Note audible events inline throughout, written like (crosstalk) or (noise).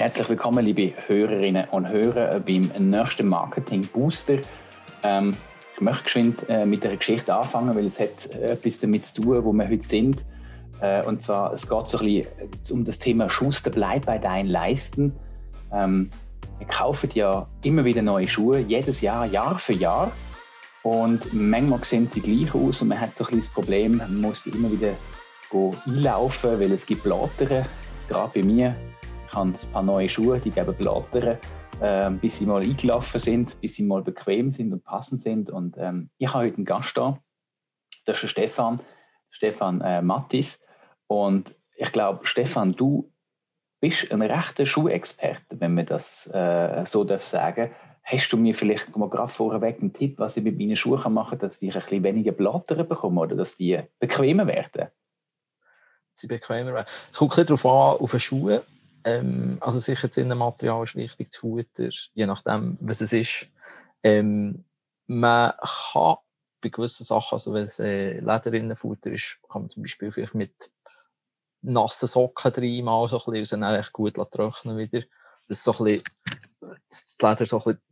Herzlich willkommen, liebe Hörerinnen und Hörer, beim nächsten Marketing Booster. Ähm, ich möchte geschwind äh, mit der Geschichte anfangen, weil es hat äh, etwas damit zu tun, wo wir heute sind. Äh, und zwar, es geht so ein bisschen um das Thema Schuster, bleib bei deinen Leisten. Ähm, wir kaufen ja immer wieder neue Schuhe, jedes Jahr, Jahr für Jahr. Und manchmal sehen sie gleich aus und man hat so ein bisschen das Problem, man muss die immer wieder einlaufen, weil es gibt Blattern. Gerade bei mir, ich habe ein paar neue Schuhe, die geben Blattern, äh, bis sie mal eingelaufen sind, bis sie mal bequem sind und passend sind. Und ähm, ich habe heute einen Gast da, das ist der Stefan, Stefan äh, Mattis. Und ich glaube, Stefan, du bist ein rechter Schuhexperte, wenn man das äh, so darf sagen Hast du mir vielleicht mal gerade vorweg einen Tipp, was ich mit meinen Schuhen machen kann, dass ich ein bisschen weniger Blatter bekomme oder dass die bequemer werden? Sie bequemer werden. Es kommt ein darauf an, auf den Schuhen. Ähm, also sicher das Innenmaterial ist wichtig, das Futter, je nachdem, was es ist. Ähm, man kann bei gewissen Sachen, also wenn es äh, Lederinnenfutter ist, kann man zum Beispiel vielleicht mit nassen Socken dreimal so ein bisschen, und dann echt gut trocknen wieder. Dass so ein bisschen, das Leder so ein bisschen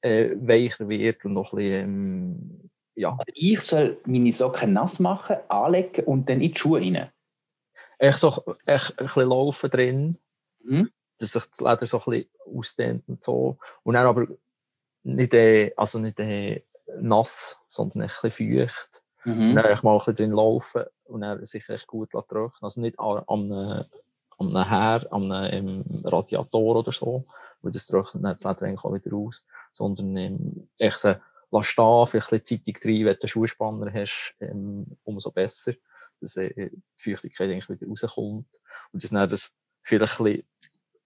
äh, weicher wird und noch ein bisschen, ähm, ja. Also ich soll meine Socken nass machen, anlegen und dann in die Schuhe rein? Echt so echt ein bisschen laufen drin, mhm. dass sich das Leder so ein bisschen ausdehnt und so. Und dann aber nicht, äh, also nicht äh, nass, sondern ein bisschen feucht. Mhm. Und dann mal ein bisschen drin laufen und dann sich echt gut trocknen. Also nicht an, an einem, an einem Her, an einem Radiator oder so, weil das trocknet dann das Leder eigentlich auch wieder aus, sondern ähm, echt so, lass stehen, vielleicht ein bisschen Zeitung rein, wenn du einen Schuhspanner hast, ähm, umso besser, dass äh, die Feuchtigkeit eigentlich wieder rauskommt und dann das vielleicht ein bisschen,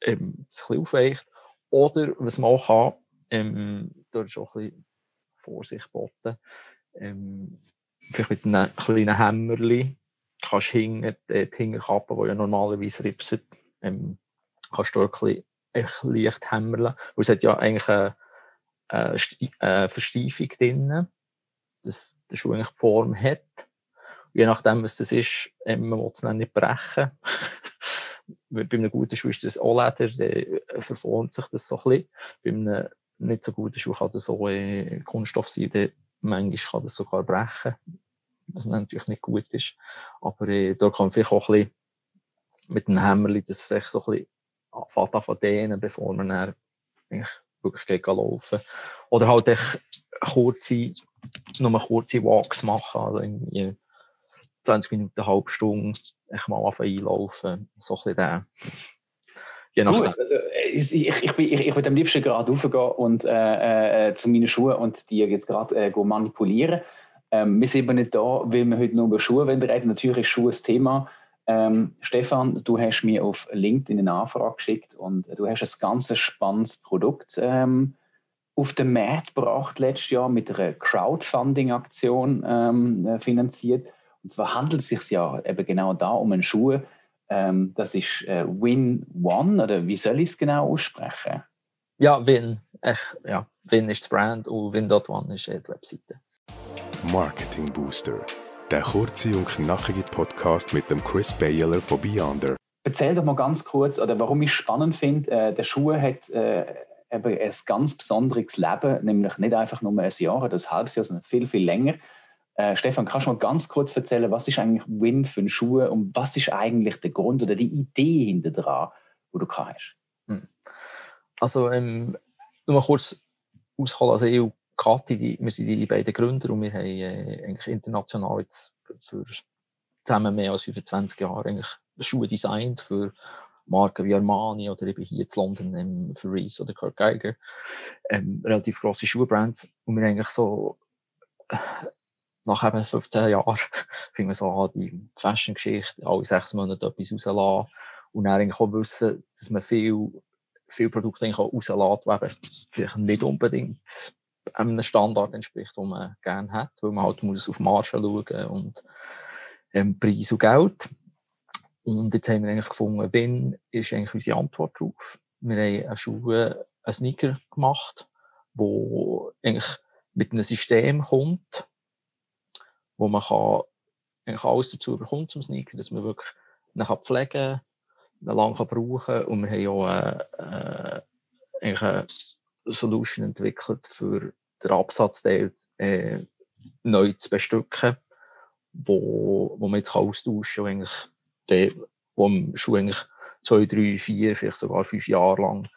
ähm, das ein bisschen aufweicht. Oder, was man auch kann, ähm, da ist auch ein bisschen Vorsicht geboten, ähm, vielleicht mit einem kleinen Hämmerli kannst hinten, die, die Hinterkappe, die ja normalerweise ripset, ähm, kannst du ein bisschen leicht hämmerle. Weil es hat ja eigentlich eine, eine, eine Versteifung drin, dass der Schuh eigentlich die Form hat. Je nachdem, was das ist, ähm, man will es dann nicht brechen. (laughs) bei einem guten Schuh ist das auch Leder, dann verformt sich das so ein bisschen. Bei einem nicht so guten Schuh kann das so äh, Kunststoff sein, dann manchmal kann das sogar brechen was natürlich nicht gut ist. Aber äh, da kann man vielleicht auch ein bisschen mit dem Hämmerli das sich so ein bisschen anfangen dehnen, bevor man dann wirklich geht laufen. Oder halt echt kurze, nur kurze Walks machen, also irgendwie 20 Minuten, eine halbe Stunde, echt mal anfangen einlaufen, so ein bisschen der. Je nachdem. Also, ich, ich, ich, ich, ich würde am liebsten gerade raufgehen und äh, äh, zu meinen Schuhen und die jetzt gerade äh, manipulieren. Ähm, wir sind aber nicht da, weil wir heute nur über Schuhe reden. Natürlich ist Schuhe das Thema. Ähm, Stefan, du hast mir auf LinkedIn eine Anfrage geschickt und du hast ein ganz spannendes Produkt ähm, auf den Markt gebracht letztes Jahr mit einer Crowdfunding-Aktion ähm, äh, finanziert. Und zwar handelt es sich ja eben genau da um einen Schuh. Ähm, das ist äh, Win One oder wie soll ich es genau aussprechen? Ja, Win. Echt, ja. Win ist das Brand und Win.one ist die Webseite. Marketing Booster. Der kurze und knackige Podcast mit dem Chris Baylor von Beyonder. Erzähl doch mal ganz kurz, oder warum ich spannend finde, äh, der Schuh hat äh, eben ein ganz besonderes Leben, nämlich nicht einfach nur ein Jahr oder ein halbes Jahr, sondern viel, viel länger. Äh, Stefan, kannst du mal ganz kurz erzählen, was ist eigentlich Win für einen Schuh und was ist eigentlich der Grund oder die Idee hinter dran, wo du hast? Hm. Also, ähm, nur mal kurz ausholen. Also, EU Kathi, die, wir sind die beiden Gründer und wir haben äh, eigentlich international jetzt für zusammen mehr als 25 Jahre eigentlich Schuhe designt für Marken wie Armani oder eben hier in London ähm, für Reese oder Kurt Geiger. Ähm, relativ grosse Schuhbrands. Und wir eigentlich so nach eben 15 Jahren (laughs) fingen wir so an, die Fashion-Geschichte alle sechs Monate etwas rauslassen und dann eigentlich auch wissen, dass man viel, viel Produkte rauslässt, die vielleicht nicht unbedingt einem Standard entspricht, den man gerne hat, weil man halt muss auf Marge schauen und ähm, Preis und Geld. Und jetzt haben wir eigentlich gefunden, wenn ist eigentlich unsere Antwort darauf. Wir haben eine Schuhe, einen Sneaker gemacht, wo eigentlich mit einem System kommt, wo man kann alles dazu bekommt zum Sneaker, dass man wirklich ihn pflegen kann, lange brauchen kann. Und wir haben auch äh, äh, eine Solution entwickelt, für den Absatzteil äh, neu zu bestücken, wo, wo man jetzt austauschen kann, eigentlich der, wo man Schuh eigentlich zwei, drei, vier, vielleicht sogar fünf Jahre lang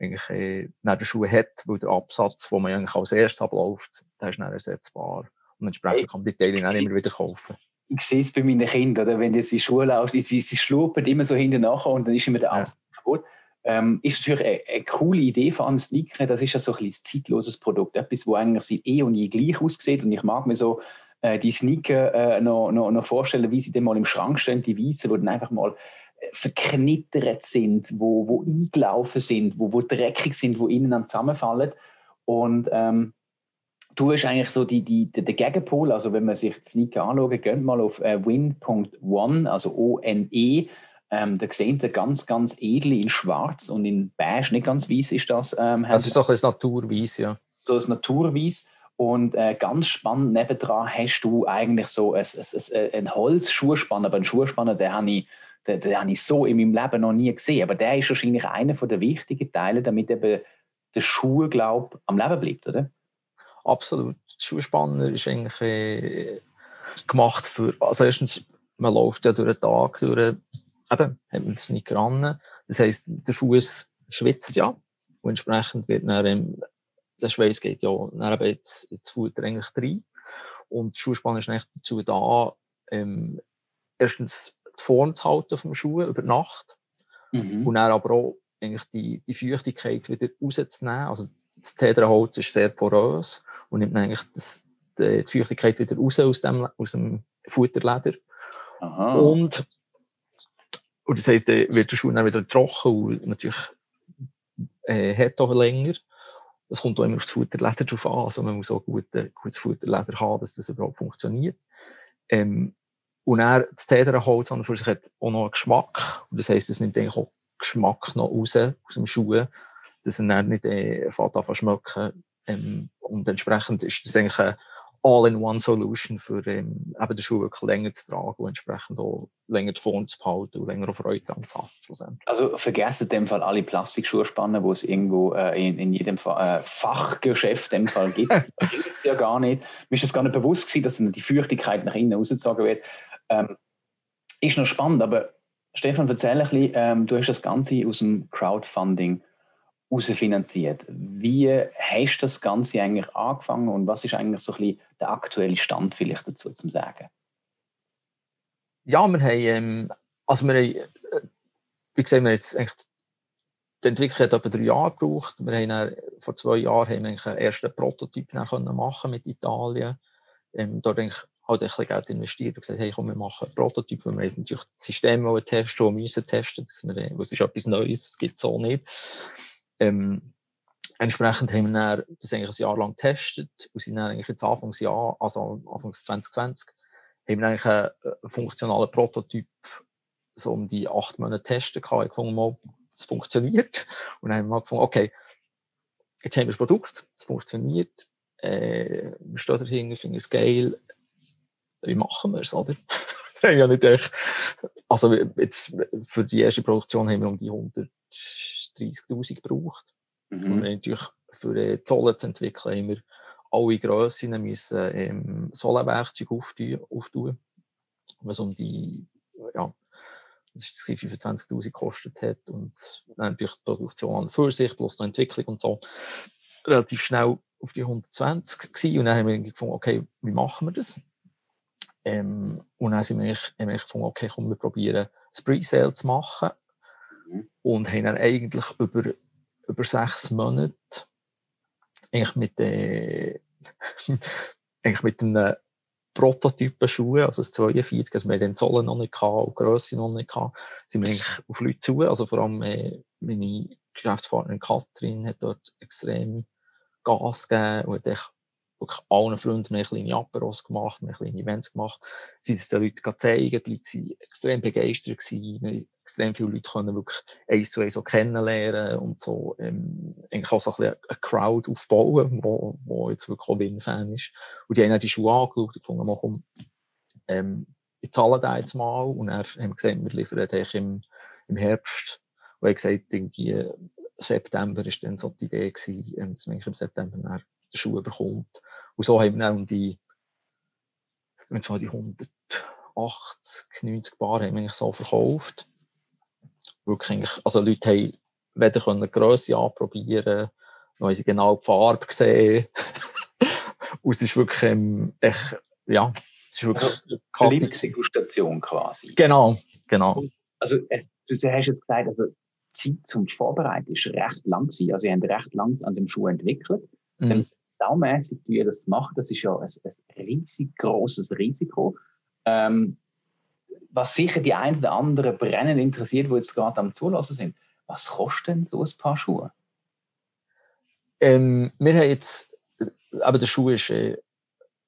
eigentlich äh, neben den Schuhen hat, weil der Absatz, wo man eigentlich als erstes abläuft, der ist dann ersetzbar. Und entsprechend kann man die Teile dann immer wieder kaufen. Ich sehe es bei meinen Kindern, oder? wenn sie in die Schule laufen, sie, sie schlupen immer so hinten nachher und dann ist immer der Absatz ja. kaputt. Ähm, ist natürlich eine, eine, coole Idee von einem Sneaker. Das ist ja so ein, ein zeitloses Produkt. Etwas, wo eigentlich eh und je gleich aussieht. Und ich mag mir so äh, die Sneaker äh, noch, noch, noch vorstellen, wie sie dann mal im Schrank stehen, die weißen, wo dann einfach mal verknittert sind, wo, wo eingelaufen sind, wo, wo dreckig sind, wo innen dann zusammenfallen. Und ähm, du hast eigentlich so die, die, der Gegenpol, also wenn man sich die Sneaker anschaut, geht mal auf äh, win.one, also O-N-E, ähm, da seht ihr ganz, ganz edel in schwarz und in beige, nicht ganz weiß ist das. Ähm, das ist doch ein Naturweiß, ja. So ein Naturweiß. Und äh, ganz spannend, nebendran hast du eigentlich so ein, ein, ein, ein Holzschuhspanner, aber ein Schuhspanner, den habe ich den, den habe ich so in meinem Leben noch nie gesehen. Aber der ist wahrscheinlich einer der wichtigen Teile, damit eben der Schuh, glaube am Leben bleibt, oder? Absolut. Der Schuhspanner ist eigentlich äh, gemacht für, also erstens, man läuft ja durch den Tag, durch, eben, hat man das nicht ran. Das heisst, der Fuß schwitzt ja und entsprechend wird dann, ähm, der Schweiß geht ja dann eben ins, ins Futter eigentlich rein. Und der Schuhspanner ist eigentlich dazu da, ähm, erstens die Form zu halten vom Schuh über Nacht. Mhm. Und dann aber auch eigentlich die, die Feuchtigkeit wieder rauszunehmen. Also das Zedernholz ist sehr porös und nimmt eigentlich das, die, Feuchtigkeit wieder raus aus dem, aus dem Futterleder. Aha. Und, und das heisst, dann wird der Schuh dann wieder trocken und natürlich äh, hat auch länger. Das kommt auch immer auf das Futterleder drauf an. Also man muss auch gut, gutes Futterleder haben, dass das überhaupt funktioniert. Ähm, und er, das Zederholz an für sich hat auch noch einen Geschmack. Und das heisst, es nimmt eigentlich auch Geschmack noch raus aus dem Schuh, dass er dann nicht äh, fährt an schmecken. Ähm, und entsprechend ist das eigentlich eine All-in-One-Solution für ähm, eben den Schuh wirklich länger zu tragen und entsprechend auch länger die Form zu behalten und länger Freude dran zu haben. Also vergessen in dem Fall alle Plastikschuhspannen, wo es irgendwo äh, in, in jedem Fall, äh, Fachgeschäft in dem Fall gibt. (laughs) das gibt ja gar nicht. Mir ist das gar nicht bewusst gewesen, dass die Feuchtigkeit nach innen rausgezogen wird. Ähm, ist noch spannend, aber Stefan, erzähl ein bisschen, ähm, du hast das Ganze aus dem Crowdfunding finanziert. Wie hast du das Ganze eigentlich angefangen und was ist eigentlich so ein bisschen der aktuelle Stand vielleicht dazu zu sagen? Ja, wir haben, ähm, also wir haben, äh, wie gesagt, wir haben jetzt eigentlich die Entwicklung hat etwa drei Jahre gebraucht. Wir haben dann, vor zwei Jahren haben wir einen ersten Prototyp machen mit Italien. Ähm, dort eigentlich halt ein bisschen Geld investiert und gesagt, hey, komm, wir machen einen Prototyp, weil wir natürlich das System testen müssen testen, dass wir, was ist etwas Neues, das gibt es so nicht. Ähm, entsprechend haben wir das eigentlich ein Jahr lang getestet und sind eigentlich jetzt Anfangsjahr, also Anfangs 2020, haben wir eigentlich einen, einen funktionalen Prototyp so um die acht Monate testen gehabt. Ich gefunden, mal, es funktioniert. Und dann haben wir gefunden, okay, jetzt haben wir das Produkt, es funktioniert, äh, wir stehen dahinter, finden es geil, wie machen wir es, oder? (laughs) ja nicht echt, also jetzt für die erste Produktion haben wir um die 130.000 gebraucht. Mhm. Und natürlich für die Zolle zu entwickeln, haben wir alle Grössen müssen ähm, Sohlenwerkzeug auftun, was um die, ja, das ist 25.000 gekostet hat und dann natürlich die Produktion an für sich, plus die Entwicklung und so, relativ schnell auf die 120 gewesen. und dann haben wir gefunden, okay, wie machen wir das? Ähm, und dann haben wir, haben wir gefunden, okay, komm, wir probieren das Pre-Sale zu machen. Mhm. Und haben dann eigentlich über, über sechs Monate eigentlich mit, äh, (laughs) eigentlich mit einem Prototypen Schuhe, also das 42, also wir den Zollen noch nicht gehabt und Grösse noch nicht gehabt, sind wir eigentlich auf Leute zu, also vor allem äh, meine Geschäftspartnerin Katrin hat dort extrem Gas gegeben und hat wirklich allen Freunden eine kleine Aperos gemacht, eine kleine Events gemacht. Sie es den Leuten zeigen, die Leute waren extrem begeistert gewesen, extrem viele Leute können wirklich eins zu eins so kennenlernen und so, ähm, eigentlich auch so ein bisschen eine Crowd aufbauen, wo, wo jetzt wirklich auch Win-Fan ist. Und die haben dann die Schuhe angeschaut und gefunden, mal komm, ähm, ich zahle da jetzt mal und dann haben gesagt, wir liefern eigentlich im, im Herbst, wo ich gesagt irgendwie September ist dann so die Idee gewesen, ähm, dass man im September nach die Schuhe bekommt. Und so haben wir dann die, wenn die 180, 90 Bar haben wir eigentlich so verkauft. Wirklich, also Leute haben weder können Grösse anprobieren, noch haben sie genau die Farbe gesehen. (laughs) Und es ist wirklich, ähm, echt, ja, es ist wirklich also, Lieblingsdegustation quasi. Genau, genau. Also, es, du hast es gesagt, also, die Zeit zum Vorbereiten ist recht lang gewesen. Also, ihr habt recht lang an dem Schuh entwickelt. Mhm. Saumässig, wie ihr das macht, das ist ja ein, ein riesig großes Risiko. Ähm, was sicher die einen oder anderen brennend interessiert, die jetzt gerade am Zulassen sind. Was kostet denn so ein paar Schuhe? Ähm, wir haben jetzt, aber der Schuh ist äh,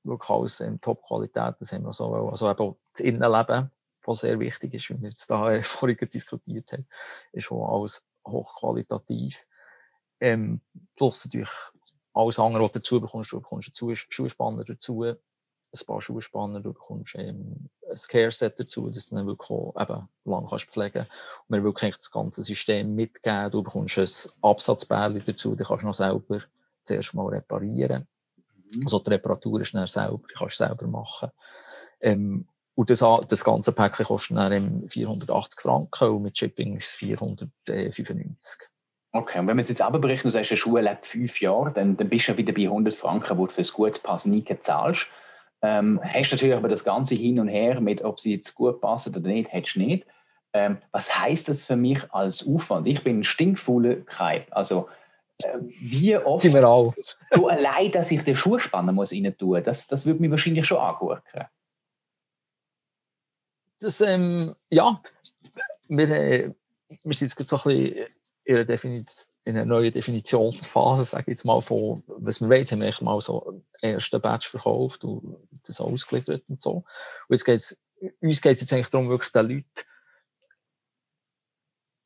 wirklich alles in Top-Qualität, das haben wir so, also eben das Innenleben, was sehr wichtig ist, wie wir jetzt da (laughs) vorhin diskutiert haben, ist schon alles hochqualitativ. Ähm, plus natürlich alles andere, was du dazu bekommst, du bekommst dazu Schuhspanner dazu, ein paar Schuhspanner, du bekommst ähm, ein Care-Set dazu, das du dann wirklich auch eben lang kannst pflegen Und wir wirklich das ganze System mitgeben. Du bekommst ein Absatzbärli dazu, die kannst du noch selber zuerst mal reparieren. Mhm. Also die Reparatur ist dann selber, die kannst du selber machen. Ähm, und das, das ganze Päckchen kostet dann 480 Franken und mit Shipping ist es 495. Okay, und wenn man es jetzt abberechnet, du sagst, eine Schule lebt fünf Jahre, dann, dann bist du wieder bei 100 Franken, wo du für ein gutes Pass nie zahlst. Ähm, hast natürlich aber das ganze Hin und Her mit, ob sie jetzt gut passen oder nicht, hättest du nicht. Ähm, was heißt das für mich als Aufwand? Ich bin ein stinkfauler. Also, äh, wie oft Sind wir auch. du allein, dass ich den Schuhspanner muss rein tun, das, das würde mich wahrscheinlich schon angurken. Das, ähm, ja, wir, äh, wir sind jetzt so ein bisschen in einer Definition in einer neuen Definitionsphase, sage ich jetzt mal, von, was wir wollen, haben wir mal so einen ersten Batch verkauft und das ausgeliefert und so. Und jetzt geht's, uns geht es jetzt eigentlich darum, wirklich den Leuten,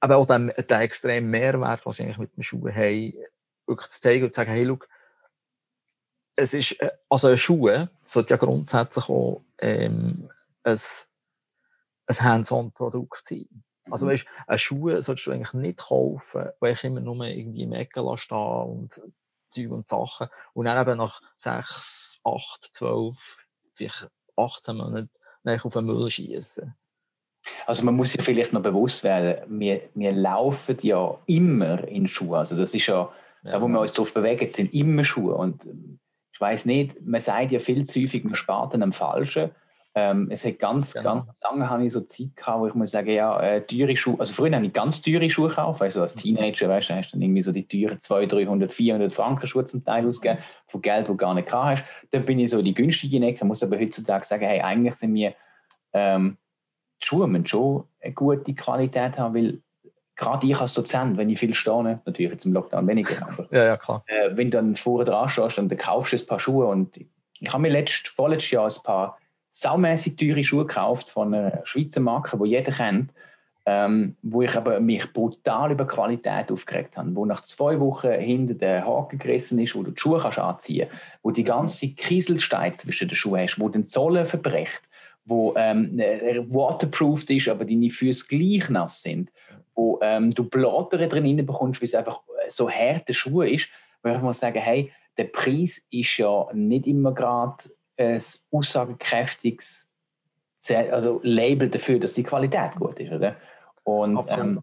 aber auch den, den extremen Mehrwert, was sie eigentlich mit den Schuhen haben, wirklich zu zeigen und zu sagen, hey, schau, es ist, äh, also eine Schuhe sollte ja grundsätzlich auch ähm, ein, ein Hands-on-Produkt sein. Also mhm. weißt, eine Schuhe solltest du eigentlich nicht kaufen, weil ich immer nur irgendwie im Ecken stehen und Zeug und Sachen. Und dann eben nach sechs, acht, zwölf, vielleicht 18 Monaten auf den Müll schießen. Also man muss sich vielleicht noch bewusst werden, wir, wir laufen ja immer in Schuhe. Also das ist ja, ja da wo wir uns drauf bewegen, sind immer Schuhe. Und ich weiß nicht, man sagt ja viel zu häufig, man spart an einem Falschen. Ähm, es hat ganz, genau. ganz lange habe ich so Zeit gehabt, wo ich muss sagen, ja, äh, teure Schuhe, also früher habe ich ganz teure Schuhe gekauft, also als mhm. Teenager, weißt du, hast du dann irgendwie so die teuren 200, 300, 400 Franken Schuhe zum Teil mhm. ausgegeben, von Geld, das du gar nicht gehabt hast. Dann bin ich so die günstige Ecke, muss aber heutzutage sagen, hey, eigentlich sind mir, ähm, die Schuhe müssen schon eine gute Qualität haben, weil gerade ich als Dozent, wenn ich viel stehe, natürlich jetzt im Lockdown weniger, (laughs) aber ja, ja, klar. Äh, wenn du dann vorher dran stehst und dann kaufst du ein paar Schuhe und ich habe mir letzt, vorletztes Jahr ein paar saumässig teure Schuhe gekauft von einer Schweizer Marke, die jeder kennt, ähm, wo ich aber mich brutal über Qualität aufgeregt habe, wo nach zwei Wochen hinter den Haken gerissen ist, wo du die Schuhe kannst anziehen kannst, wo die ganze Kieselsteine zwischen den Schuhen hast, wo den Zoll verbrecht, wo ähm, äh, waterproofed ist, aber deine Füße gleich nass sind, wo ähm, du Blatter drin bekommst, weil es einfach so harte Schuhe ist, wo ich muss sagen, hey, der Preis ist ja nicht immer gerade ein aussagekräftiges also Label dafür, dass die Qualität gut ist. Oder? Und ähm,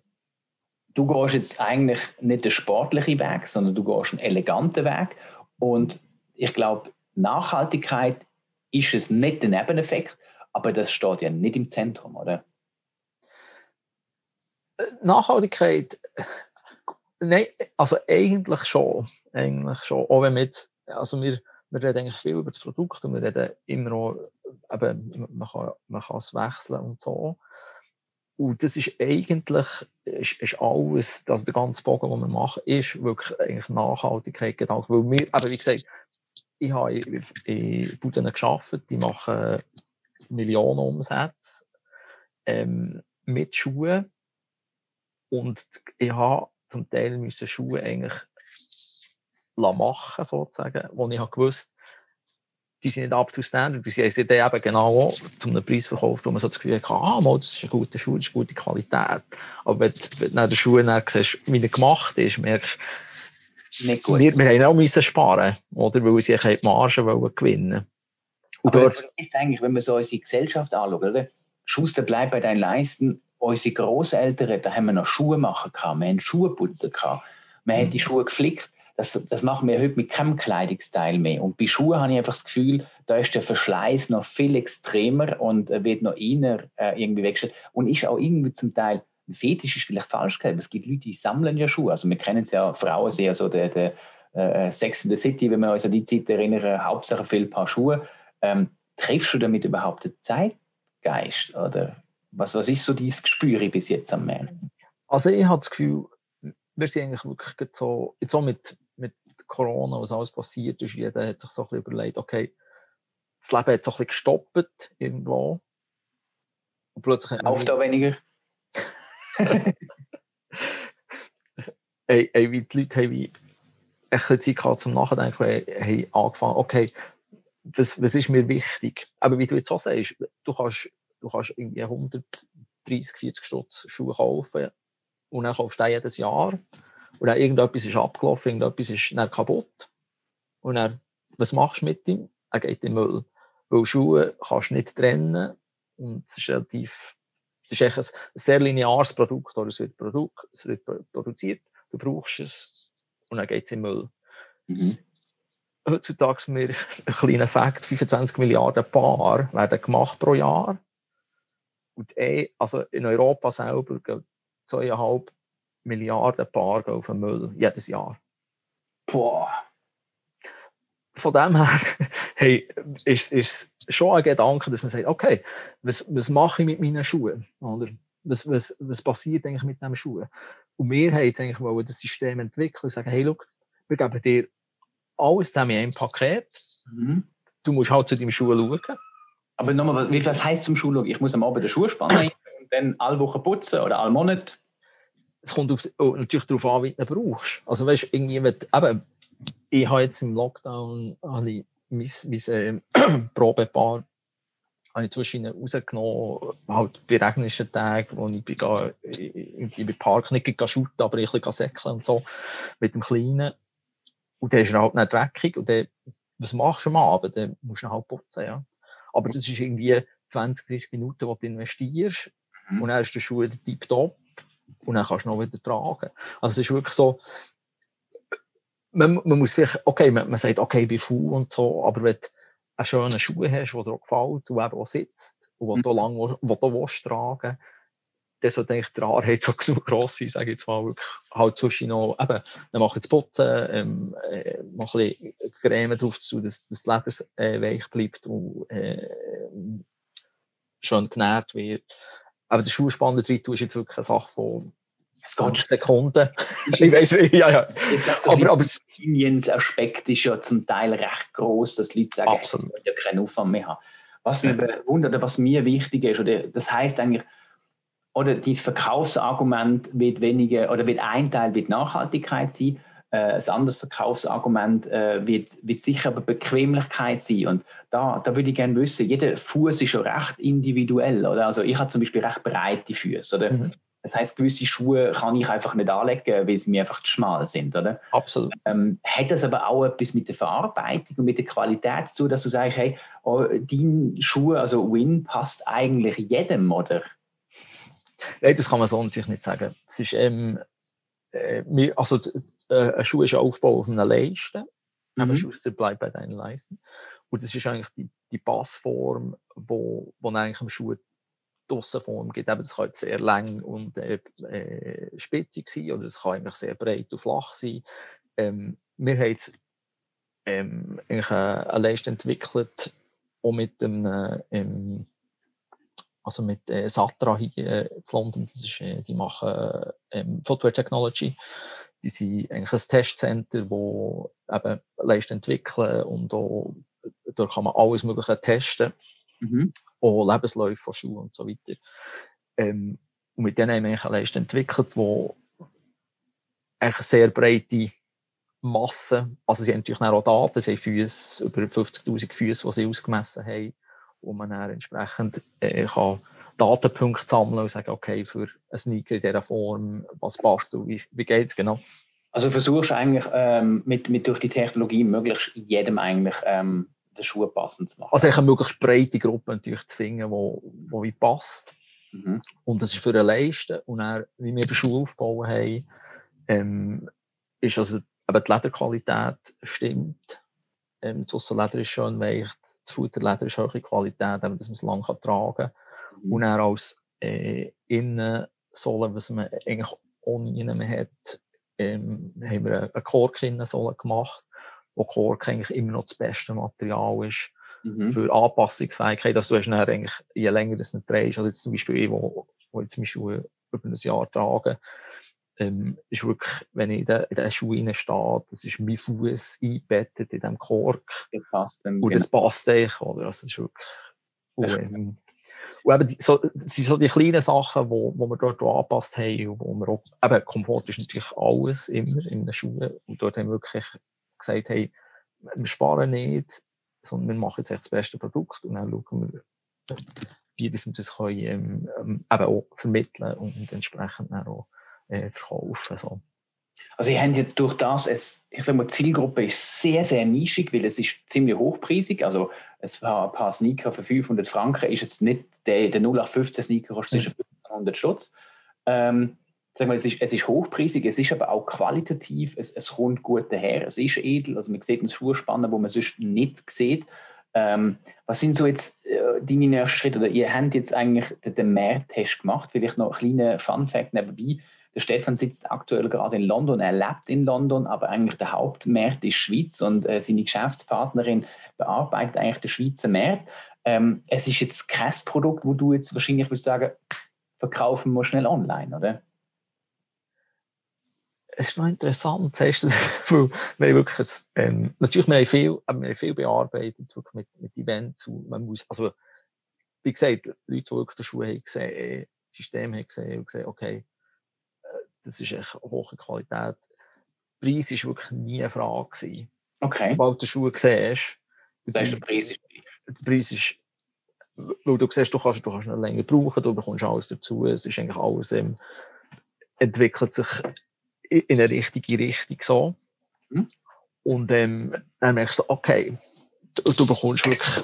du gehst jetzt eigentlich nicht den sportlichen Weg, sondern du gehst einen eleganten Weg. Und ich glaube, Nachhaltigkeit ist es nicht der Nebeneffekt, aber das steht ja nicht im Zentrum, oder? Nachhaltigkeit, nein, also eigentlich schon, eigentlich schon. Auch wenn wir jetzt, also wir wir reden eigentlich viel über das Produkt und wir reden immer auch, eben, man kann, man kann es wechseln und so. Und das ist eigentlich ist, ist alles, also der ganze Bogen, den wir machen, ist wirklich eigentlich Nachhaltigkeit gedacht. Weil wir, aber wie gesagt, ich habe in, in Buden gearbeitet, die machen Millionen Umsätze ähm, mit Schuhen. Und ich habe zum Teil müssen Schuhe eigentlich machen, sozusagen, wo ich habe gewusst, die sind nicht up to standard. Die haben sie dann eben genau zu einem Preis verkauft, wo man so das Gefühl hat, ah, mal, das ist eine gute Schuh, das ist eine gute Qualität. Aber wenn, du den Schuh dann siehst, wie er gemacht ist, merkst nicht gut. Wir, wir haben auch müssen sparen, oder? Weil sie die Marge wollen gewinnen Und Aber dort ist eigentlich, wenn man so unsere Gesellschaft anschaut, oder? Schuster bleibt bei deinen Leisten. Unsere Großeltern, da haben wir noch Schuhe machen können, wir haben Schuhe putzen können, wir haben die. Schuhe geflickt. Das, das machen wir heute mit keinem Kleidungsteil mehr. Und bei Schuhen habe ich einfach das Gefühl, da ist der Verschleiß noch viel extremer und wird noch eher äh, irgendwie weggestellt. Und ist auch irgendwie zum Teil ein Fetisch ist vielleicht falsch gesagt, es gibt Leute, die sammeln ja Schuhe. Also wir kennen es ja, Frauen sehr so der, der äh, Sex in the City, wenn wir uns an die Zeit erinnern, Hauptsache viel Paar Schuhe. Ähm, triffst du damit überhaupt den Zeitgeist? Oder was, was ist so dein Gespür bis jetzt am Mann? Also ich habe das Gefühl, wir sind eigentlich wirklich so, jetzt auch mit Corona, was alles passiert ist, jeder hat sich so ein bisschen überlegt, okay, das Leben hat so ein bisschen gestoppt irgendwo. Und plötzlich Auf da weniger? (laughs) ey, ey, wie die Leute haben wie ein bisschen Zeit gehabt zum Nachdenken, haben angefangen, okay, was, was ist mir wichtig? Aber wie du jetzt auch sagst, du kannst, du kannst irgendwie 130, 40 Stutz Schuhe kaufen und dann kaufst du jedes Jahr und dann irgendetwas ist abgelaufen, irgendetwas ist dann kaputt und dann, was machst du mit ihm? Er geht in den Müll. Weil Schuhe kannst du nicht trennen und es ist relativ es ist echt ein sehr lineares Produkt, oder es wird, Produkt, es wird produziert, du brauchst es und dann geht es in Müll. Mhm. Heutzutage wir (laughs) ein kleiner Fakt, 25 Milliarden Paar werden gemacht pro Jahr. Und eh, also in Europa selber 2,5 Milliarden Paar auf den Müll jedes Jahr. Boah. Von dem her (laughs) hey, ist es schon ein Gedanke, dass man sagt, okay, was, was mache ich mit meinen Schuhen? Oder was, was, was passiert eigentlich mit diesen Schuhen? Und wir haben jetzt eigentlich wollen das System entwickeln und sagen, hey, look, wir geben dir alles zusammen in einem Paket. Mhm. Du musst halt zu deinem Schuh schauen. Aber nochmal, wie das heisst zum Schuh schauen? Ich muss am Abend den Schuh spannen (clears throat) und dann alle Wochen putzen oder alle Monate? Es kommt auf, oh, natürlich darauf an, wie du ihn brauchst. Also weißt, irgendwie, wenn, eben, ich habe jetzt im Lockdown habe mein, mein äh, (clears throat) Probepaar habe ich zwischen rausgenommen, halt bei regnischen Tagen, wo ich bin, irgendwie bei Park nicht shooten, aber ich ein säckeln und so, mit dem Kleinen. Und der ist halt nicht dreckig und dann, was machst du am Abend? Dann musst du halt putzen, ja. Aber das ist irgendwie 20, 30 Minuten, die du investierst mhm. und dann ist der Schuh tiptop und dann kannst du noch wieder tragen. Also es ist wirklich so, man, man muss vielleicht, okay, man, man sagt, okay, ich bin faul und so, aber wenn du einen schönen Schuh hast, der dir gefällt und eben auch sitzt und den mhm. du lange wo du willst, tragen dann sollte eigentlich die Rarheit so (laughs) genug gross sein, sage ich jetzt mal, wirklich halt zwischen noch, eben, dann mach jetzt Putzen, ähm, äh, mach ein bisschen Creme drauf zu, dass, dass das Leder äh, weich bleibt und äh, schön genährt wird. Aber der Schuhspanner drin ist jetzt wirklich eine Sache von 20 Sekunden. (laughs) ich weiß, ja, ja. So aber, aber der Aspekt ist ja zum Teil recht groß, dass die Leute sagen, absolut. ich ja keinen Aufwand mehr haben. Was mich ja. wundert, was mir wichtig ist, oder das heißt eigentlich, oder dieses Verkaufsargument wird weniger, oder wird ein Teil wird Nachhaltigkeit sein, äh, ein anderes Verkaufsargument äh, wird, wird sicher aber Bequemlichkeit sein. Und da, da würde ich gerne wissen, jeder Fuß ist schon recht individuell. Oder? Also ich habe zum Beispiel recht breite Füße. Oder? Mhm. Das heißt, gewisse Schuhe kann ich einfach nicht anlegen, weil sie mir einfach zu schmal sind, oder? Absolut. Ähm, hat das aber auch etwas mit der Verarbeitung und mit der Qualität zu tun, dass du sagst, hey, oh, dein Schuh, also Win, passt eigentlich jedem, oder? Nein, das kann man so natürlich nicht sagen. Es ist, ähm, äh, also, äh, ein Schuh ist ein Aufbau auf einer Leiste, mhm. aber Schuster bleibt bei deinen Leisten. Und das ist eigentlich die, die Passform, wo, wo eigentlich am Schuh Aussenform gibt. Eben, das kann jetzt sehr lang und äh, äh, spitzig sein oder es kann eigentlich sehr breit und flach sein. Ähm, wir haben jetzt ähm, eigentlich eine, eine Leiste entwickelt, auch mit dem ähm, also mit äh, Satra hier äh, in London, das ist, äh, die machen ähm, Footwear Technology. Die sind eigentlich ein Testcenter, wo eben Leiste entwickeln und auch, dort kann man alles Mögliche testen. Mhm auch Lebensläufe von Schuhen und so weiter. Ähm, und mit denen haben wir eine Leistung entwickelt, die eine sehr breite Masse. Also sie haben natürlich auch Daten, sie haben Füße, über 50'000 Füße, die sie ausgemessen haben, wo man dann entsprechend äh, kann Datenpunkte sammeln und sagen, okay, für einen Sneaker in dieser Form, was passt und wie, wie geht es genau? Also versuchst du eigentlich ähm, mit, mit durch die Technologie möglichst jedem eigentlich ähm, den Schuh passend zu machen? Also eine möglichst breite Gruppe natürlich zu finden, wo, wo wie passt. Mhm. Und das ist für den Leisten. Und dann, wie wir den Schuh aufgebaut haben, ähm, ist also eben die Lederqualität stimmt. Ähm, das Leder ist schön weich, das Futterleder ist hohe Qualität, dass man es lang tragen kann. Mhm. Und dann als äh, Innensohle, was man eigentlich ohne mehr hat, ähm, haben wir eine Kork-Innensohle gemacht, wo Kork eigentlich immer noch das beste Material ist mhm. für Anpassungsfähigkeit. Also du hast dann eigentlich, je länger das nicht trägst, also jetzt zum Beispiel ich, wo, wo jetzt meine Schuhe über ein Jahr trage, ähm, ist wirklich, wenn ich in den, in den Schuhen stehe, das ist mein Fuß eingebettet in diesem Kork. Das passt dann, und das genau. passt eigentlich, oder? Also, das ist wirklich, und, ähm, und eben, die, so, das sind so die kleinen Sachen, wo, wo wir dort angepasst haben, wo wir auch, eben, Komfort ist natürlich alles immer in den Schuhen. Und dort haben wir wirklich gesagt, hey, wir sparen nicht, sondern wir machen jetzt echt das beste Produkt und dann schauen wir, wie wir das können, ähm, eben auch vermitteln und entsprechend dann auch äh, verkaufen. So. Also habt ja durch das, es, ich sage mal, die Zielgruppe ist sehr, sehr nischig, weil es ist ziemlich hochpreisig. Also ein paar, ein paar Sneaker für 500 Franken ist jetzt nicht, der, der 0815 Sneaker kostet zwischen 500 Schutz. Ähm, sag mal, es ist, es ist hochpreisig, es ist aber auch qualitativ, es, es kommt gut daher, es ist edel, also man sieht ein Schuhspannen, wo man sonst nicht sieht. Ähm, was sind so jetzt äh, deine nächsten Schritte? Oder ihr habt jetzt eigentlich den, den Markttest gemacht, vielleicht noch ein kleiner Fun-Fact nebenbei. Der Stefan sitzt aktuell gerade in London, er lebt in London, aber eigentlich der Hauptmarkt ist Schweiz und äh, seine Geschäftspartnerin bearbeitet eigentlich den Schweizer Markt. Ähm, es ist jetzt kein Produkt, wo du jetzt wahrscheinlich würdest sagen, verkaufen wir schnell online, oder? es ist noch interessant, sagst (laughs) weil wir wirklich ähm, natürlich, wir haben viel, wir haben viel bearbeitet, wirklich mit, mit Events, man muss, also, wie gesagt, Leute, die wirklich die Schuhe haben gesehen, das System haben gesehen und gesehen, okay, das ist echt hohe Qualität. Der Preis war wirklich nie eine Frage. Gewesen. Okay. Sobald du Schuhe siehst, der Preis, der Preis ist der Preis ist, weil du siehst, du kannst, du kannst noch länger brauchen, du bekommst alles dazu, es ist eigentlich alles, ähm, entwickelt sich in eine richtige Richtung so. Mhm. Und ähm, dann merkst du, okay, du, du, bekommst wirklich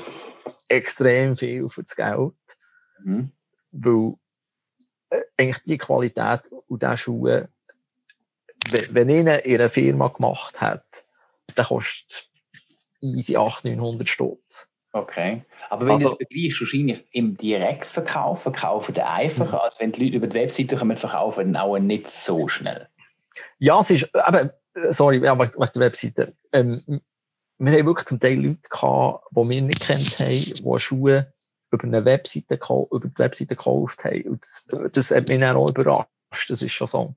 extrem viel für das Geld, mhm. weil eigentlich die Qualität und diese Schuhe, wenn ihn in einer Firma gemacht hat, dann kostet easy 800, 900 Stutz. Okay. Aber wenn also, du das vergleichst, wahrscheinlich im Direktverkauf verkaufen die einfacher, mhm. als wenn die Leute über die Webseite kommen, verkaufen auch nicht so schnell. Ja, es ist, aber, sorry, ja, wegen der Webseite. Ähm, wir haben wirklich zum Teil Leute gehabt, die wir nicht kennt haben, die Schuhe über eine Webseite, über die Webseite gekauft haben. Und das, das hat mich dann auch überrascht. Das ist schon so.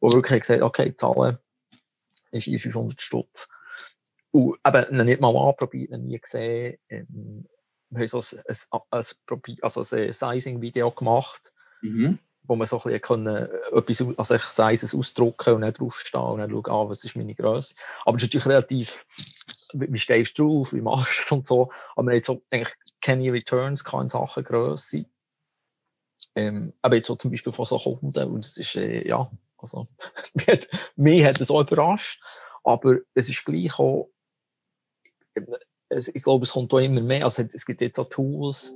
Wo wirklich gesagt okay, zahlen ist 500 Stutz. Und eben nicht mal anprobiert, nie gesehen. Ähm, wir haben so ein, ein, ein, also ein Sizing-Video gemacht, mhm. wo man so ein bisschen können, etwas, also Sizes ausdrucken und dann draufstehen und dann schauen, ah, was ist meine Größe. Aber es ist natürlich relativ wie stehst du drauf, wie machst du es und so. Aber man hat eigentlich keine Returns in Sachen Größe. Ähm, aber jetzt so zum Beispiel von so Kunden, und das ist, äh, ja, also, (laughs) mich hat es auch überrascht, aber es ist gleich auch, es, ich glaube, es kommt auch immer mehr, also es gibt jetzt auch Tools,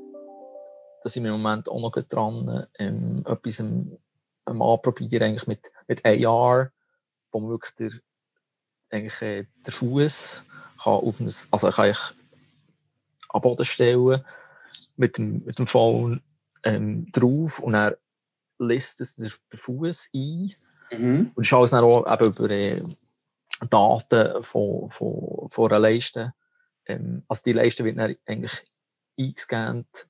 da sind wir im Moment auch noch dran, ähm, etwas am, am Anprobieren eigentlich mit, mit AR, wo man wirklich der, eigentlich, äh, der Fuß kann auf ein, also kann ich an Boden stellen mit dem, mit dem Phone ähm, drauf und er lässt es den, den Fuß ein mhm. und schaut dann auch eben über äh, Daten von, von, von einer Leiste. Ähm, also die Leiste wird dann eigentlich eingescannt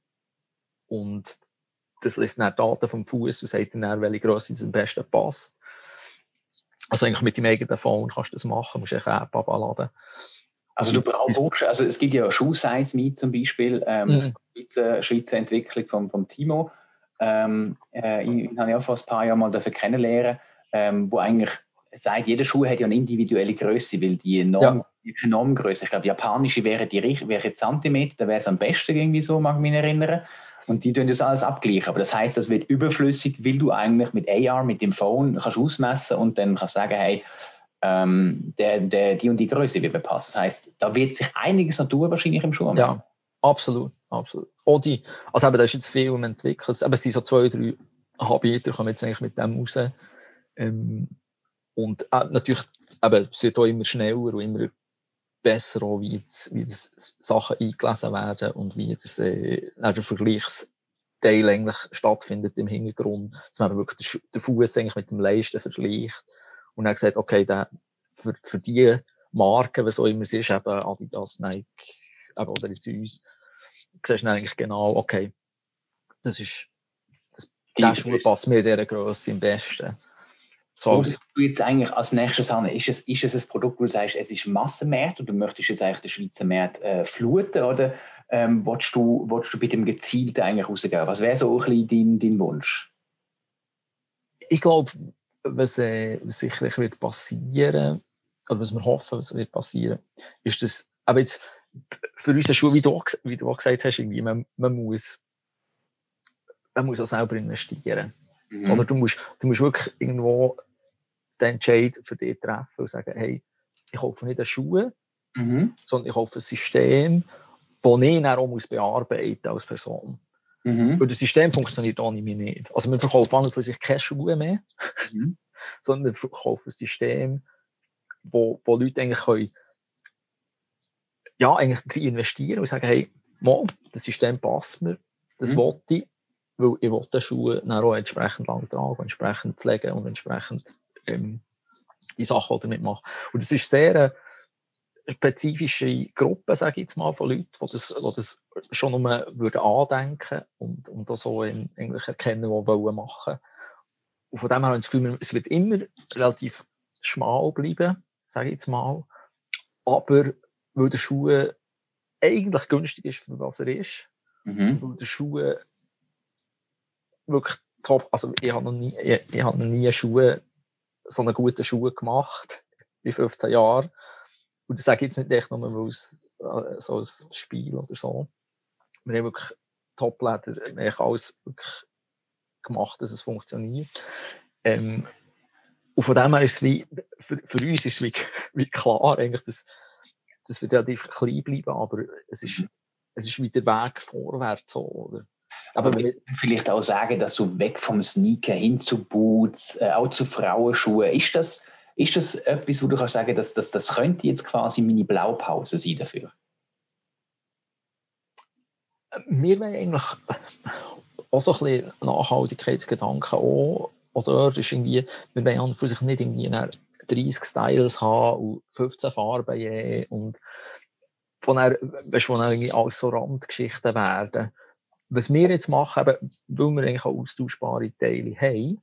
und das lässt dann Daten vom Fuß und sagt dann, welche Größe am besten passt. Also eigentlich mit dem eigenen Phone kannst du das machen, musst du eine App abladen. Also du brauchst, also es gibt ja Shoe Size Me zum Beispiel, ähm, mhm. Schweizer, Schweizer Entwicklung vom, vom Timo. Ähm, äh, ich, ich habe ja vor ein paar Jahren mal dafür kennenlernen, ähm, wo eigentlich sagt, jeder Schuh hat ja eine individuelle Größe, weil die Norm, ja. die Normgröße, ich glaube, die japanische wäre die wäre Zentimeter, da wäre es am besten irgendwie so, mag ich mich erinnern. Und die tun das alles abgleichen. Aber das heißt, das wird überflüssig, weil du eigentlich mit AR, mit dem Phone, kannst ausmessen und dann kannst sagen, hey, ähm, der, der, die und die Größe wird passen. Das heißt, da wird sich einiges noch tun, wahrscheinlich im Schuh. Ja, absolut, absolut. Auch also eben, da ist jetzt viel im Entwickeln. Aber es sind so zwei, drei Anbieter, kommen jetzt eigentlich mit dem raus. Ähm, und äh, natürlich, eben, es wird auch immer schneller und immer besser, auch, wie, jetzt, wie das Sachen eingelesen werden und wie das, äh, der Vergleichsteil eigentlich stattfindet im Hintergrund, dass man wirklich den Fuß eigentlich mit dem Leisten vergleicht und dann gesagt, okay, der, für, für die Marken, was auch immer es ist, eben Adidas, Nike eben, oder jetzt uns, siehst du eigentlich genau, okay, das ist, das, der Schuh passt mir in dieser Größe am besten. So. Was du jetzt eigentlich als nächstes an? Ist es, ist es ein Produkt, wo du sagst, es ist Massenmarkt und du möchtest jetzt eigentlich den Schweizer Markt äh, fluten oder ähm, willst, du, willst du bei dem Gezielten eigentlich rausgehen? Was wäre so ein bisschen dein, dein Wunsch? Ich glaube, was, äh, was sicherlich wird passieren, oder was wir hoffen, was wird passieren, ist, dass, aber jetzt für unsere Schule, wie du, wie du auch gesagt hast, irgendwie, man, man, muss, man muss auch selber investieren. Mhm. Oder du musst, du musst wirklich irgendwo den Entscheid für dich treffen und sagen, hey, ich kaufe nicht eine Schuhe, mhm. sondern ich kaufe ein System, das ich dann auch muss bearbeiten als Person. Mhm. Und das System funktioniert ohne mich nicht. Also wir verkaufen an und für sich keine Schuhe mehr, mhm. (laughs) sondern wir verkaufen ein System, wo, wo Leute eigentlich können, ja, eigentlich investieren und sagen, hey, Mann, das System passt mir, das mhm. wollte ich, weil ich will die Schuhe dann auch entsprechend lang tragen, entsprechend pflegen und entsprechend ähm, die Sachen damit machen. Und das ist sehr eine spezifische Gruppe, sage ich jetzt mal, von Leuten, die das, die das schon nur würden andenken und, und das so in, eigentlich erkennen, was wollen machen. Und von dem her habe ich das Gefühl, es wird immer relativ schmal bleiben, sage ich jetzt mal. Aber weil der Schuh eigentlich günstig ist, für was er ist, mhm. weil der Schuh wirklich top, also ich habe noch nie, ich, ich habe noch nie Schuhe so einen guten Schuh gemacht, in 15 Jahren. Und das sage ich jetzt nicht echt nur aus äh, so ein Spiel oder so. Wir haben wirklich Top-Leder, wir haben alles wirklich gemacht, dass es funktioniert. Ähm, und von dem her ist es wie, für, für uns ist es wie, (laughs) wie klar, eigentlich, dass, dass wir relativ klein bleiben, aber es ist, es ist wieder der Weg vorwärts. So, oder? Aber wir vielleicht auch sagen, dass du weg vom Sneaker hin zu Boots, äh, auch zu Frauenschuhen, ist das, ist das etwas, wo du kannst sagen, dass, dass das könnte jetzt quasi meine Blaupause sein dafür? Wir wollen eigentlich auch so ein bisschen Nachhaltigkeitsgedanken auch, oder ist irgendwie, wir wollen für sich nicht irgendwie 30 Styles haben und 15 Farben je und von der, weißt, wo dann irgendwie alles so Randgeschichten werden was wir jetzt machen, eben, weil wir eigentlich auch austauschbare Teile haben,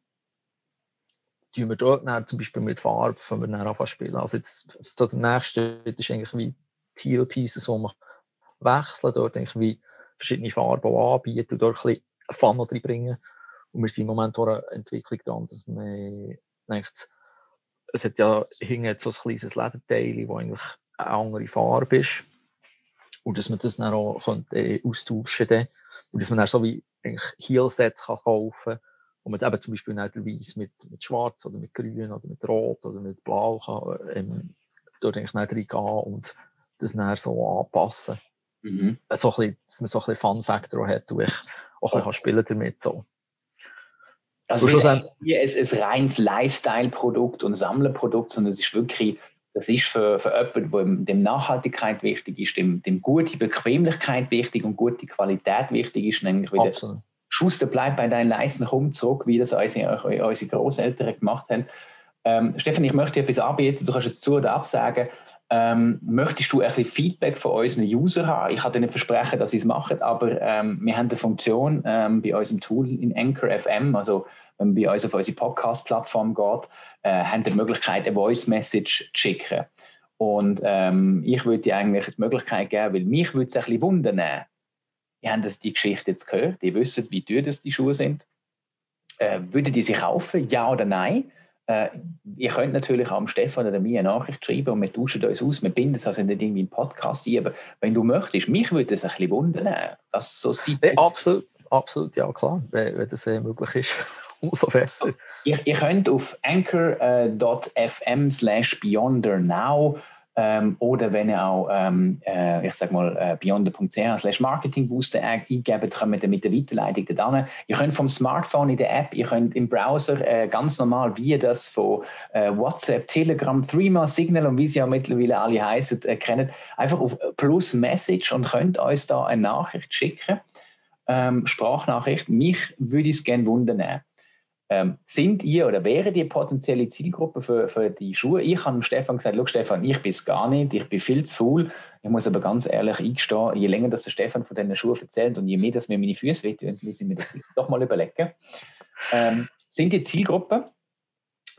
tun wir dort dann, zum Beispiel mit Farbe, wenn wir dann anfangen spielen. Also jetzt, das nächste ist eigentlich wie Teal Pieces, wo wir wechseln, dort wie verschiedene Farben anbieten und dort ein bisschen Fun reinbringen. Und wir sind im Moment auch eine Entwicklung dran, dass man denkt, es hat ja hinten so ein kleines Lederteil, das eigentlich eine andere Farbe ist. Und dass man das dann auch könnte, äh, austauschen könnte. Und dass man dann so wie Heel-Sets kaufen kann, wo man eben zum Beispiel nicht mit, mit Schwarz oder mit Grün oder mit Rot oder mit Blau kann, ähm, dort eigentlich nicht reingehen und das dann so anpassen. Mhm. So ein bisschen, dass man so ein bisschen Fun-Factor hat, wo ich auch ein bisschen spielen damit so. Also, hier ist ein reines Lifestyle-Produkt und Sammlerprodukt, sondern es ist wirklich das ist für, für jemanden, wo dem Nachhaltigkeit wichtig ist, dem, dem gute Bequemlichkeit wichtig und gute Qualität wichtig ist, nämlich wieder Absolut. Schuster bleibt bei deinen Leisten, komm zurück, wie das unsere, unsere Großeltern gemacht haben. Ähm, Stefan, ich möchte dir etwas anbieten, du kannst jetzt zu oder absagen. Ähm, möchtest du ein bisschen Feedback von unseren Usern haben? Ich kann dir nicht versprechen, dass sie es machen, aber ähm, wir haben eine Funktion ähm, bei unserem Tool in Anchor FM, also wenn man bei uns auf unsere Podcast-Plattform geht, äh, haben die Möglichkeit, eine Voice-Message zu schicken. Und ähm, ich würde dir eigentlich die Möglichkeit geben, weil mich würde es ein bisschen wundern. Ihr habt das, die Geschichte jetzt gehört, ihr wisst, wie teuer das die Schuhe sind. Äh, würdet ihr sie kaufen, ja oder nein? Äh, ihr könnt natürlich auch Stefan oder mir eine Nachricht schreiben und wir tauschen uns aus. Wir binden es also nicht irgendwie in Podcast ein. Aber wenn du möchtest, mich würde es ein bisschen wundern, was so das nee, absolut, absolut, ja klar, wenn, wenn das äh, möglich ist. (laughs) umso besser. Ihr, ihr könnt auf anchor.fm slash beyondernow ähm, oder wenn ihr auch, ähm, äh, ich sag mal, äh, beyonder.ch marketingbooster eingebt, kommt ihr mit der Weiterleitung da Ihr könnt vom Smartphone in der App, ihr könnt im Browser äh, ganz normal, wie ihr das von äh, WhatsApp, Telegram, Threema, Signal und wie sie ja mittlerweile alle heißen, äh, kennen, einfach auf Plus Message und könnt uns da eine Nachricht schicken. Ähm, Sprachnachricht. Mich würde es gerne wundern. Ähm, sind ihr oder wäre die potenzielle Zielgruppe für, für die Schuhe? Ich habe Stefan gesagt, Schau, Stefan, ich bin es gar nicht, ich bin viel zu faul. Ich muss aber ganz ehrlich eingestehen, je länger dass der Stefan von diesen Schuhen erzählt und je mehr dass mir meine Füße wehtun, muss ich mir das doch mal überlegen. Ähm, sind die Zielgruppe?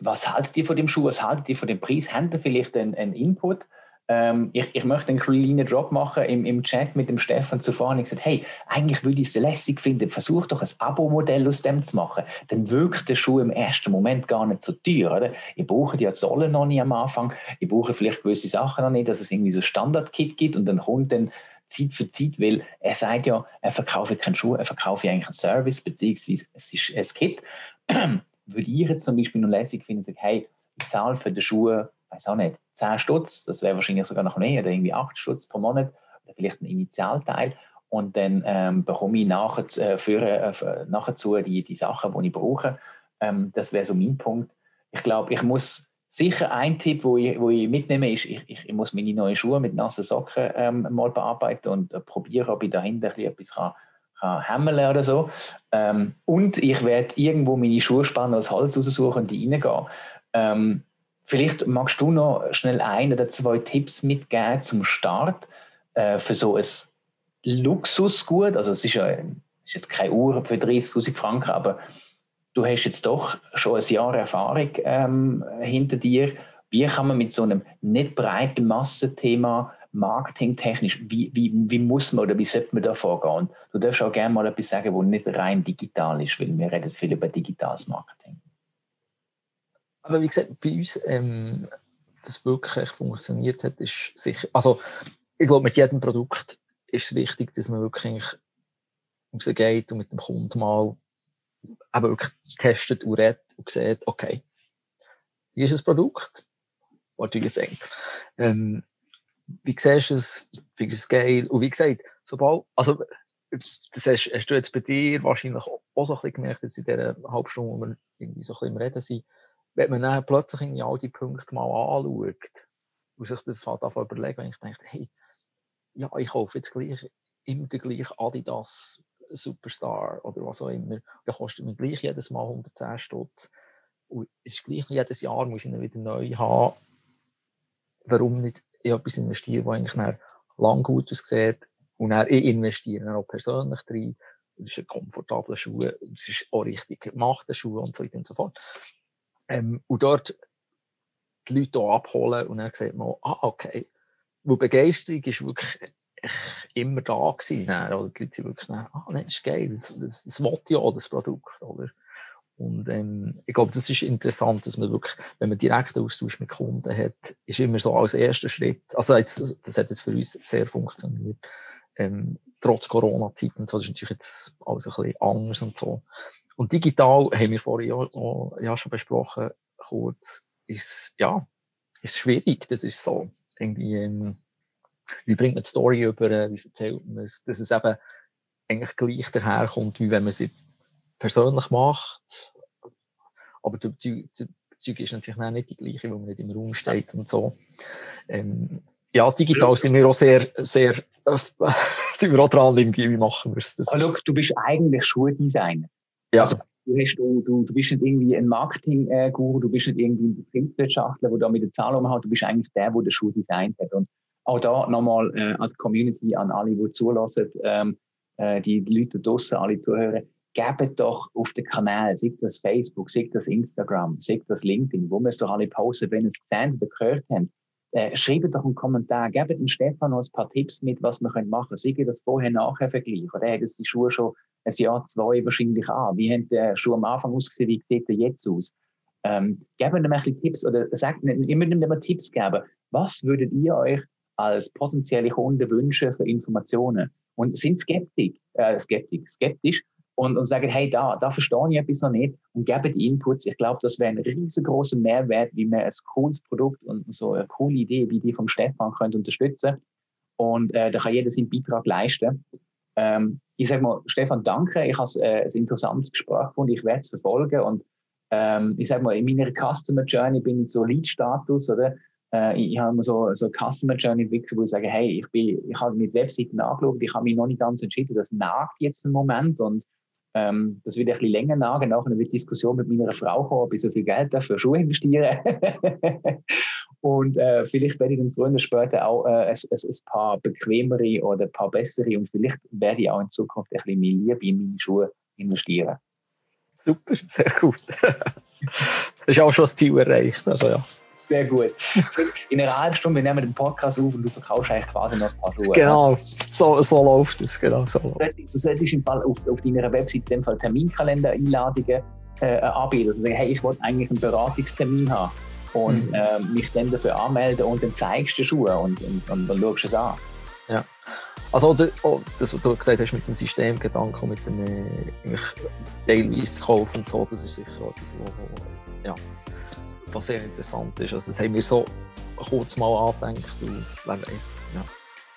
Was haltet ihr von dem Schuh? Was haltet ihr von dem Preis? Habt ihr vielleicht einen, einen Input? Ähm, ich, ich möchte einen kleinen Drop machen im, im Chat mit dem Stefan zuvor und ich gesagt, hey, eigentlich würde ich es lässig finden, versuch doch ein Abo-Modell aus dem zu machen. Dann wirkt der Schuh im ersten Moment gar nicht so teuer, oder? Ich brauche ja Zollen noch nicht am Anfang, ich brauche vielleicht gewisse Sachen noch nicht, dass es irgendwie so ein Standard-Kit gibt und dann kommt dann Zeit für Zeit, weil er sagt ja, er verkaufe keinen Schuh, er verkaufe eigentlich einen Service, beziehungsweise es ist ein Kit. (clears throat) würde ich jetzt zum Beispiel noch lässig finden, sagen, hey, ich zahle für die Schuhe weiß auch nicht, 10 Stutz, das wäre wahrscheinlich sogar noch mehr, oder irgendwie 8 Stutz pro Monat, oder vielleicht ein Initialteil. Und dann ähm, bekomme ich nachher, äh, für, äh, nachher zu die, die Sachen, die ich brauche. Ähm, das wäre so mein Punkt. Ich glaube, ich muss sicher ein Tipp, wo ich, wo ich mitnehme, ist, ich, ich, muss meine neuen Schuhe mit nassen Socken ähm, mal bearbeiten und äh, probieren, ob ich dahinter etwas kann, kann hämmeln oder so. Ähm, und ich werde irgendwo meine Schuhspanne aus Holz raussuchen und die reingehen. Ähm, Vielleicht magst du noch schnell ein oder zwei Tipps mitgeben zum Start äh, für so ein Luxusgut. Also es ist ja ist jetzt keine Uhr für 30.000 Franken, aber du hast jetzt doch schon ein Jahr Erfahrung ähm, hinter dir. Wie kann man mit so einem nicht breiten Massenthema marketingtechnisch, wie, wie, wie muss man oder wie sollte man da vorgehen? Du darfst auch gerne mal etwas sagen, wo nicht rein digital ist, weil wir reden viel über digitales Marketing. Aber wie gesagt, bei uns, ähm, was wirklich funktioniert hat, ist sicher, also ich glaube, mit jedem Produkt ist es wichtig, dass man wirklich rausgeht und mit dem Kunden mal eben wirklich testet und redet und sieht, okay, wie ist das Produkt? What do you think? Ähm, wie siehst du es? Wie ist es geil? Und wie gesagt, sobald, also das hast, hast, du jetzt bei dir wahrscheinlich auch so ein bisschen gemerkt, dass in dieser halben Stunde, wo wir irgendwie so ein bisschen im Reden sind, wenn man dann plötzlich irgendwie all die Punkte mal anschaut und sich das halt davon überlegen, wenn ich denke, hey, ja, ich kaufe jetzt gleich immer den gleichen Adidas Superstar oder was auch immer, der kostet mir gleich jedes Mal 110 Stutz und es ist gleich jedes Jahr muss ich ihn wieder neu haben. Warum nicht in etwas investieren, das eigentlich lang gut aussieht und dann ich investiere dann auch persönlich drin. Das ist ein komfortabler Schuh, das ist auch richtig gemachter Schuh und so weiter und so fort. Ähm, und dort die Leute hier abholen und dann sieht man, ah, okay. Wo Begeisterung ist wirklich immer da gewesen. Dann, oder die Leute sind wirklich, dann, ah, das ist geil, das, das, das wollte ja das Produkt, oder? Und ähm, ich glaube, das ist interessant, dass man wirklich, wenn man direkten Austausch mit Kunden hat, ist immer so als erster Schritt, also jetzt, das hat jetzt für uns sehr funktioniert, ähm, trotz Corona-Zeit und so, das ist natürlich jetzt alles ein bisschen anders und so. Und digital haben wir vorhin ja, auch, ja schon besprochen, kurz, ist, ja, ist schwierig. Das ist so, irgendwie, ähm, wie bringt man die Story über, äh, wie erzählt man es, dass es eben eigentlich gleich daherkommt, wie wenn man sie persönlich macht. Aber die Zeug ist natürlich nicht die gleiche, wo man nicht im Raum steht und so. Ähm, ja, digital sind wir auch sehr, sehr, äh, (laughs) sind wir auch dran, irgendwie, wie machen wir es. Oh, look, du bist eigentlich Schuhdesigner. Ja. Also, du, du, du, bist nicht irgendwie ein Marketing-Guru, du bist nicht irgendwie ein Betriebswirtschaftler, der da mit der Zahl umhaut, du bist eigentlich der, der den Schuh designt hat. Und auch da nochmal äh, als Community an alle, die zulassen, ähm, äh, die Leute draußen, alle zuhören, gebt doch auf den Kanal, sei das Facebook, sei das Instagram, sei das LinkedIn, wo wir es doch alle posten, wenn ihr es gesehen oder gehört habt, äh, schreibt doch einen Kommentar, gebt dem Stefan noch ein paar Tipps mit, was wir machen können. Sei das vorher-nachher-Vergleich. Oder hat es die Schuhe schon ein Jahr, zwei wahrscheinlich an. Wie haben die Schuhe am Anfang ausgesehen? Wie sieht er jetzt aus? Ähm, geben mir ein bisschen Tipps oder sagt ihr müsst mir Tipps geben. Was würdet ihr euch als potenzielle Kunden wünschen für Informationen? Und sind skeptisch, äh, skeptisch, skeptisch und, und sagen, hey, da, da verstehe ich etwas noch nicht und geben die Inputs. Ich glaube, das wäre ein riesengroßer Mehrwert, wie man ein cooles Produkt und so eine coole Idee wie die vom Stefan könnte unterstützen. Und äh, da kann jeder seinen Beitrag leisten. Ähm, ich sage mal, Stefan, danke. Ich habe äh, ein interessantes Gespräch gefunden. Ich werde es verfolgen. Und ähm, ich sage mal, in meiner Customer Journey bin ich so Lead-Status, oder? Äh, ich habe so, so Customer Journey entwickelt, wo ich sage, hey, ich, ich habe mit Webseiten angeschaut, ich habe mich noch nicht ganz entschieden, das nagt jetzt einen Moment und ähm, das wird ein bisschen länger nagen. Nachher wird Diskussion mit meiner Frau kommen, ob ich so viel Geld für Schuhe investieren (laughs) Und äh, vielleicht werde ich dann früher oder später auch äh, ein, ein, ein, paar bequemere oder ein paar bessere und vielleicht werde ich auch in Zukunft ein bisschen mehr Liebe in meine Schuhe investieren. Super, (laughs) sehr gut. das ist auch schon das Ziel erreicht. Also, ja. Sehr gut. In einer halben Stunde, wir nehmen den Podcast auf und du verkaufst eigentlich quasi noch ein paar Schuhe. Genau, so, so läuft es. Genau, so Du solltest im Fall auf, auf deiner Website in Fall Terminkalender-Einladungen äh, anbieten. Also sagen, hey, ich wollte eigentlich einen Beratungstermin haben und äh, mich dann dafür anmelden und dann zeigst du die Schuhe und, und, und dann schaust du es an. Ja. Also das, was du gesagt hast mit dem Systemgedanken, mit dem äh, teilweise Kauf und so, das ist sicher etwas, wo, wo ja, was sehr interessant ist. Also das haben wir so kurz mal angedenkt und wer weiß. Ja.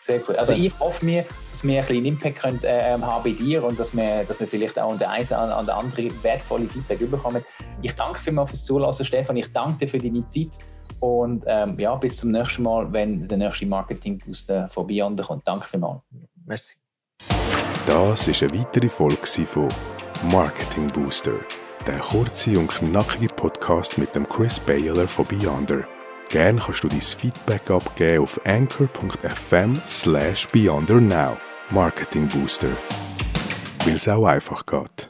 Sehr gut. Also ich hoffe mir, dass wir ein bisschen Impact können, äh, ähm, haben bei dir und dass wir, dass wir vielleicht auch an der einen an der anderen wertvolle Feedback bekommen. Ich danke vielmals fürs Zulassen, Stefan. Ich danke dir für deine Zeit. Und ähm, ja, bis zum nächsten Mal, wenn der nächste Marketing-Booster von Beyond kommt. Danke vielmals. Merci. Das war eine weitere Folge von Marketing Booster, der kurze und knackige Podcast mit dem Chris Baylor von Beyonder. Gerne kannst du dein Feedback abgeben auf anchor.fm slash beyondernow. Marketing Booster. Weil es auch einfach geht.